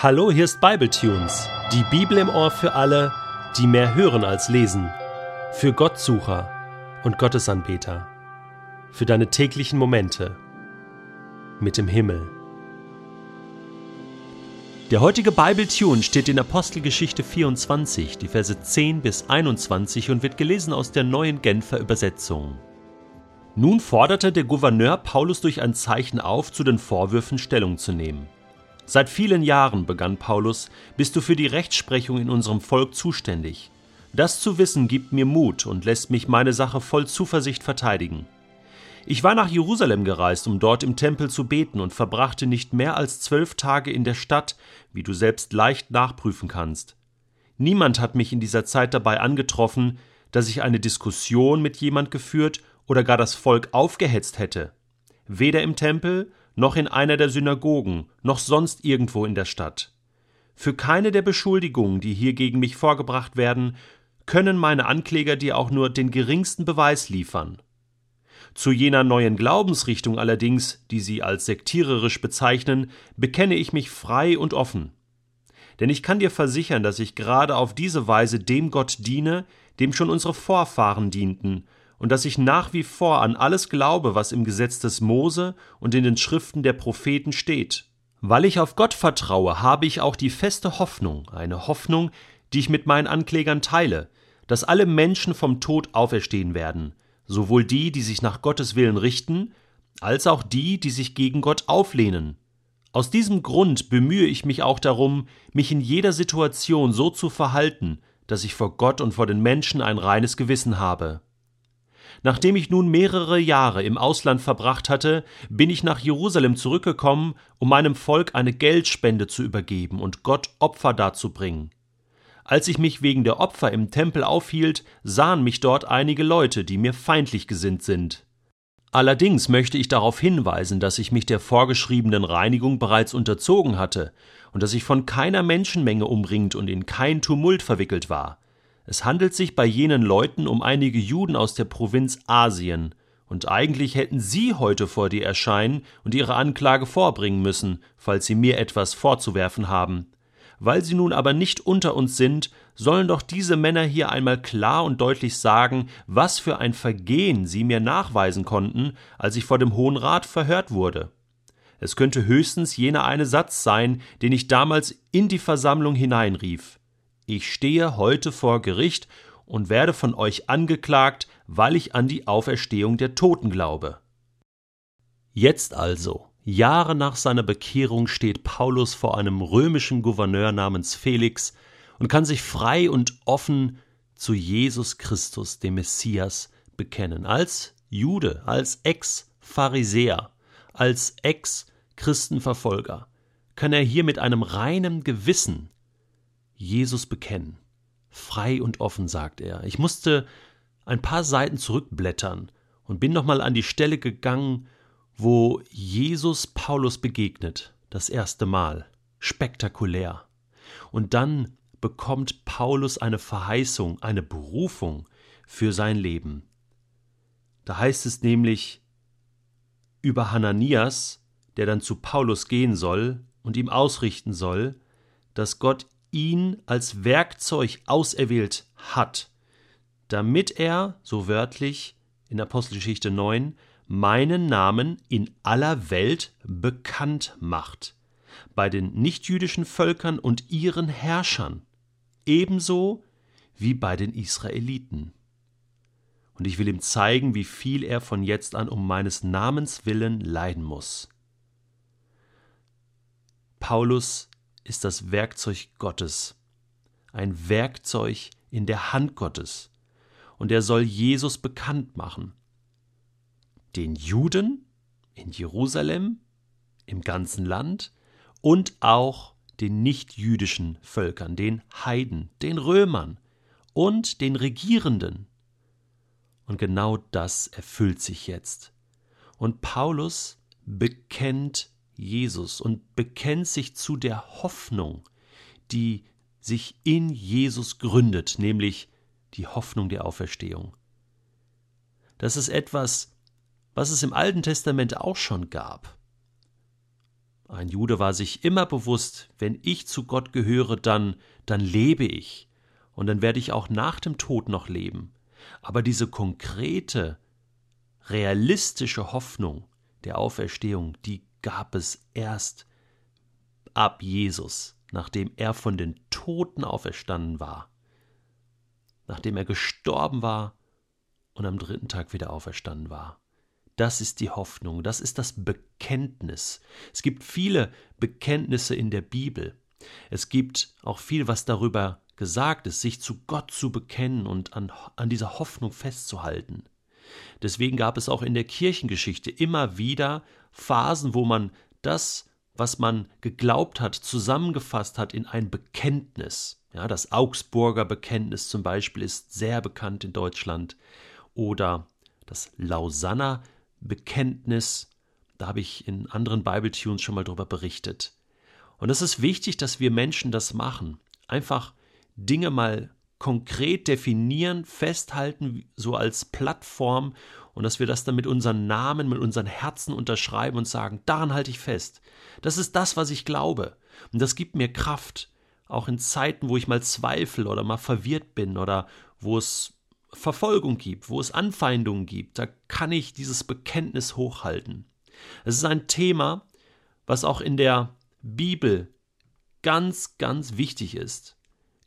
Hallo, hier ist Bibletunes, die Bibel im Ohr für alle, die mehr hören als lesen, für Gottsucher und Gottesanbeter, für deine täglichen Momente mit dem Himmel. Der heutige Bibletune steht in Apostelgeschichte 24, die Verse 10 bis 21 und wird gelesen aus der neuen Genfer Übersetzung. Nun forderte der Gouverneur Paulus durch ein Zeichen auf, zu den Vorwürfen Stellung zu nehmen. Seit vielen Jahren, begann Paulus, bist du für die Rechtsprechung in unserem Volk zuständig. Das zu wissen gibt mir Mut und lässt mich meine Sache voll Zuversicht verteidigen. Ich war nach Jerusalem gereist, um dort im Tempel zu beten und verbrachte nicht mehr als zwölf Tage in der Stadt, wie du selbst leicht nachprüfen kannst. Niemand hat mich in dieser Zeit dabei angetroffen, dass ich eine Diskussion mit jemand geführt oder gar das Volk aufgehetzt hätte. Weder im Tempel noch in einer der Synagogen, noch sonst irgendwo in der Stadt. Für keine der Beschuldigungen, die hier gegen mich vorgebracht werden, können meine Ankläger dir auch nur den geringsten Beweis liefern. Zu jener neuen Glaubensrichtung allerdings, die sie als sektiererisch bezeichnen, bekenne ich mich frei und offen. Denn ich kann dir versichern, dass ich gerade auf diese Weise dem Gott diene, dem schon unsere Vorfahren dienten und dass ich nach wie vor an alles glaube, was im Gesetz des Mose und in den Schriften der Propheten steht. Weil ich auf Gott vertraue, habe ich auch die feste Hoffnung, eine Hoffnung, die ich mit meinen Anklägern teile, dass alle Menschen vom Tod auferstehen werden, sowohl die, die sich nach Gottes Willen richten, als auch die, die sich gegen Gott auflehnen. Aus diesem Grund bemühe ich mich auch darum, mich in jeder Situation so zu verhalten, dass ich vor Gott und vor den Menschen ein reines Gewissen habe. Nachdem ich nun mehrere Jahre im Ausland verbracht hatte, bin ich nach Jerusalem zurückgekommen, um meinem Volk eine Geldspende zu übergeben und Gott Opfer darzubringen. Als ich mich wegen der Opfer im Tempel aufhielt, sahen mich dort einige Leute, die mir feindlich gesinnt sind. Allerdings möchte ich darauf hinweisen, dass ich mich der vorgeschriebenen Reinigung bereits unterzogen hatte und dass ich von keiner Menschenmenge umringt und in kein Tumult verwickelt war. Es handelt sich bei jenen Leuten um einige Juden aus der Provinz Asien, und eigentlich hätten sie heute vor dir erscheinen und ihre Anklage vorbringen müssen, falls sie mir etwas vorzuwerfen haben. Weil sie nun aber nicht unter uns sind, sollen doch diese Männer hier einmal klar und deutlich sagen, was für ein Vergehen sie mir nachweisen konnten, als ich vor dem Hohen Rat verhört wurde. Es könnte höchstens jener eine Satz sein, den ich damals in die Versammlung hineinrief. Ich stehe heute vor Gericht und werde von euch angeklagt, weil ich an die Auferstehung der Toten glaube. Jetzt also, Jahre nach seiner Bekehrung, steht Paulus vor einem römischen Gouverneur namens Felix und kann sich frei und offen zu Jesus Christus, dem Messias, bekennen. Als Jude, als Ex-Pharisäer, als Ex-Christenverfolger kann er hier mit einem reinen Gewissen Jesus bekennen. Frei und offen, sagt er. Ich musste ein paar Seiten zurückblättern und bin nochmal an die Stelle gegangen, wo Jesus Paulus begegnet, das erste Mal. Spektakulär. Und dann bekommt Paulus eine Verheißung, eine Berufung für sein Leben. Da heißt es nämlich über Hananias, der dann zu Paulus gehen soll und ihm ausrichten soll, dass Gott ihn als Werkzeug auserwählt hat, damit er, so wörtlich in Apostelgeschichte 9, meinen Namen in aller Welt bekannt macht, bei den nichtjüdischen Völkern und ihren Herrschern, ebenso wie bei den Israeliten. Und ich will ihm zeigen, wie viel er von jetzt an um meines Namens willen leiden muss. Paulus ist das Werkzeug Gottes, ein Werkzeug in der Hand Gottes, und er soll Jesus bekannt machen. Den Juden in Jerusalem, im ganzen Land und auch den nichtjüdischen Völkern, den Heiden, den Römern und den Regierenden. Und genau das erfüllt sich jetzt. Und Paulus bekennt Jesus und bekennt sich zu der Hoffnung, die sich in Jesus gründet, nämlich die Hoffnung der Auferstehung. Das ist etwas, was es im Alten Testament auch schon gab. Ein Jude war sich immer bewusst, wenn ich zu Gott gehöre, dann, dann lebe ich. Und dann werde ich auch nach dem Tod noch leben. Aber diese konkrete, realistische Hoffnung der Auferstehung, die gab es erst ab Jesus, nachdem er von den Toten auferstanden war, nachdem er gestorben war und am dritten Tag wieder auferstanden war. Das ist die Hoffnung, das ist das Bekenntnis. Es gibt viele Bekenntnisse in der Bibel. Es gibt auch viel, was darüber gesagt ist, sich zu Gott zu bekennen und an, an dieser Hoffnung festzuhalten. Deswegen gab es auch in der Kirchengeschichte immer wieder Phasen, wo man das, was man geglaubt hat, zusammengefasst hat in ein Bekenntnis. Ja, das Augsburger Bekenntnis zum Beispiel ist sehr bekannt in Deutschland. Oder das Lausanner Bekenntnis. Da habe ich in anderen Bible-Tunes schon mal drüber berichtet. Und es ist wichtig, dass wir Menschen das machen. Einfach Dinge mal konkret definieren, festhalten, so als Plattform und dass wir das dann mit unseren Namen, mit unseren Herzen unterschreiben und sagen, daran halte ich fest. Das ist das, was ich glaube. Und das gibt mir Kraft, auch in Zeiten, wo ich mal zweifle oder mal verwirrt bin oder wo es Verfolgung gibt, wo es Anfeindungen gibt, da kann ich dieses Bekenntnis hochhalten. Es ist ein Thema, was auch in der Bibel ganz, ganz wichtig ist.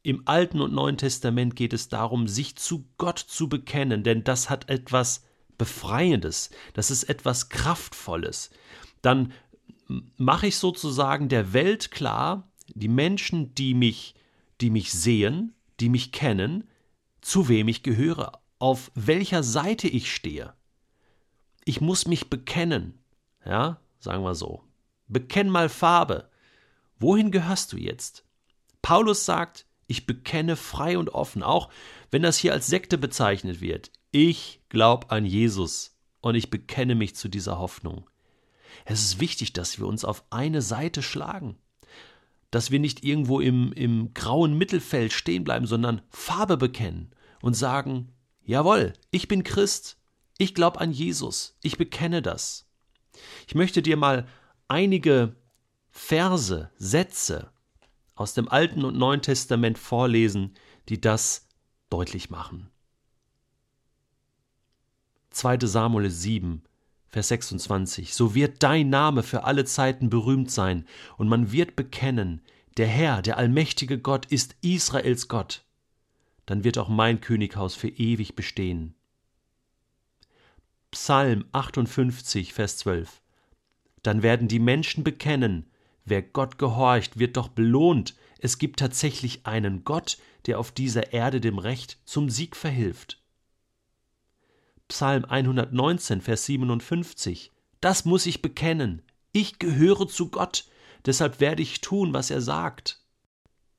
Im Alten und Neuen Testament geht es darum, sich zu Gott zu bekennen, denn das hat etwas Befreiendes, das ist etwas Kraftvolles. Dann mache ich sozusagen der Welt klar, die Menschen, die mich, die mich sehen, die mich kennen, zu wem ich gehöre, auf welcher Seite ich stehe. Ich muss mich bekennen, ja, sagen wir so. Bekenn mal Farbe. Wohin gehörst du jetzt? Paulus sagt, ich bekenne frei und offen, auch wenn das hier als Sekte bezeichnet wird. Ich glaube an Jesus und ich bekenne mich zu dieser Hoffnung. Es ist wichtig, dass wir uns auf eine Seite schlagen dass wir nicht irgendwo im, im grauen Mittelfeld stehen bleiben, sondern Farbe bekennen und sagen, jawohl, ich bin Christ, ich glaube an Jesus, ich bekenne das. Ich möchte dir mal einige Verse, Sätze aus dem Alten und Neuen Testament vorlesen, die das deutlich machen. 2. Samuel 7, Vers 26. So wird dein Name für alle Zeiten berühmt sein, und man wird bekennen, der Herr, der allmächtige Gott, ist Israels Gott. Dann wird auch mein Könighaus für ewig bestehen. Psalm 58, Vers 12. Dann werden die Menschen bekennen, wer Gott gehorcht, wird doch belohnt. Es gibt tatsächlich einen Gott, der auf dieser Erde dem Recht zum Sieg verhilft. Psalm 119, Vers 57. Das muss ich bekennen. Ich gehöre zu Gott, deshalb werde ich tun, was er sagt.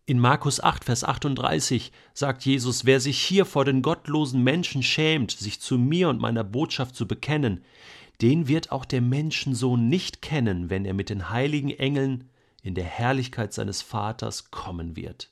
In Markus 8, Vers 38 sagt Jesus, wer sich hier vor den gottlosen Menschen schämt, sich zu mir und meiner Botschaft zu bekennen, den wird auch der Menschensohn nicht kennen, wenn er mit den heiligen Engeln in der Herrlichkeit seines Vaters kommen wird.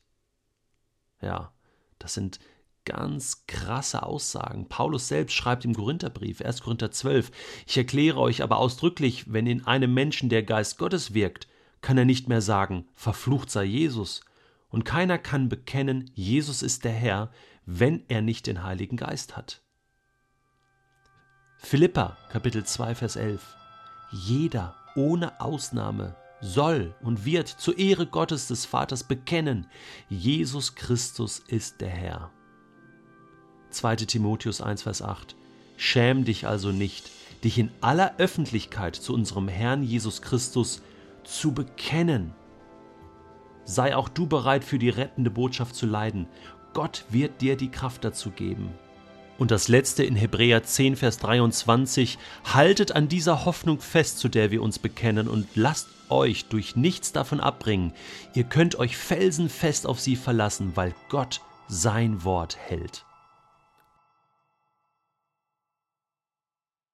Ja, das sind ganz krasse Aussagen. Paulus selbst schreibt im Korintherbrief, 1. Korinther 12, ich erkläre euch aber ausdrücklich, wenn in einem Menschen der Geist Gottes wirkt, kann er nicht mehr sagen, verflucht sei Jesus. Und keiner kann bekennen, Jesus ist der Herr, wenn er nicht den Heiligen Geist hat. Philippa, Kapitel 2, Vers 11. Jeder ohne Ausnahme soll und wird zur Ehre Gottes des Vaters bekennen, Jesus Christus ist der Herr. 2. Timotheus 1, Vers 8. Schäm dich also nicht, dich in aller Öffentlichkeit zu unserem Herrn Jesus Christus zu bekennen. Sei auch du bereit, für die rettende Botschaft zu leiden. Gott wird dir die Kraft dazu geben. Und das letzte in Hebräer 10, Vers 23, haltet an dieser Hoffnung fest, zu der wir uns bekennen, und lasst euch durch nichts davon abbringen. Ihr könnt euch felsenfest auf sie verlassen, weil Gott sein Wort hält.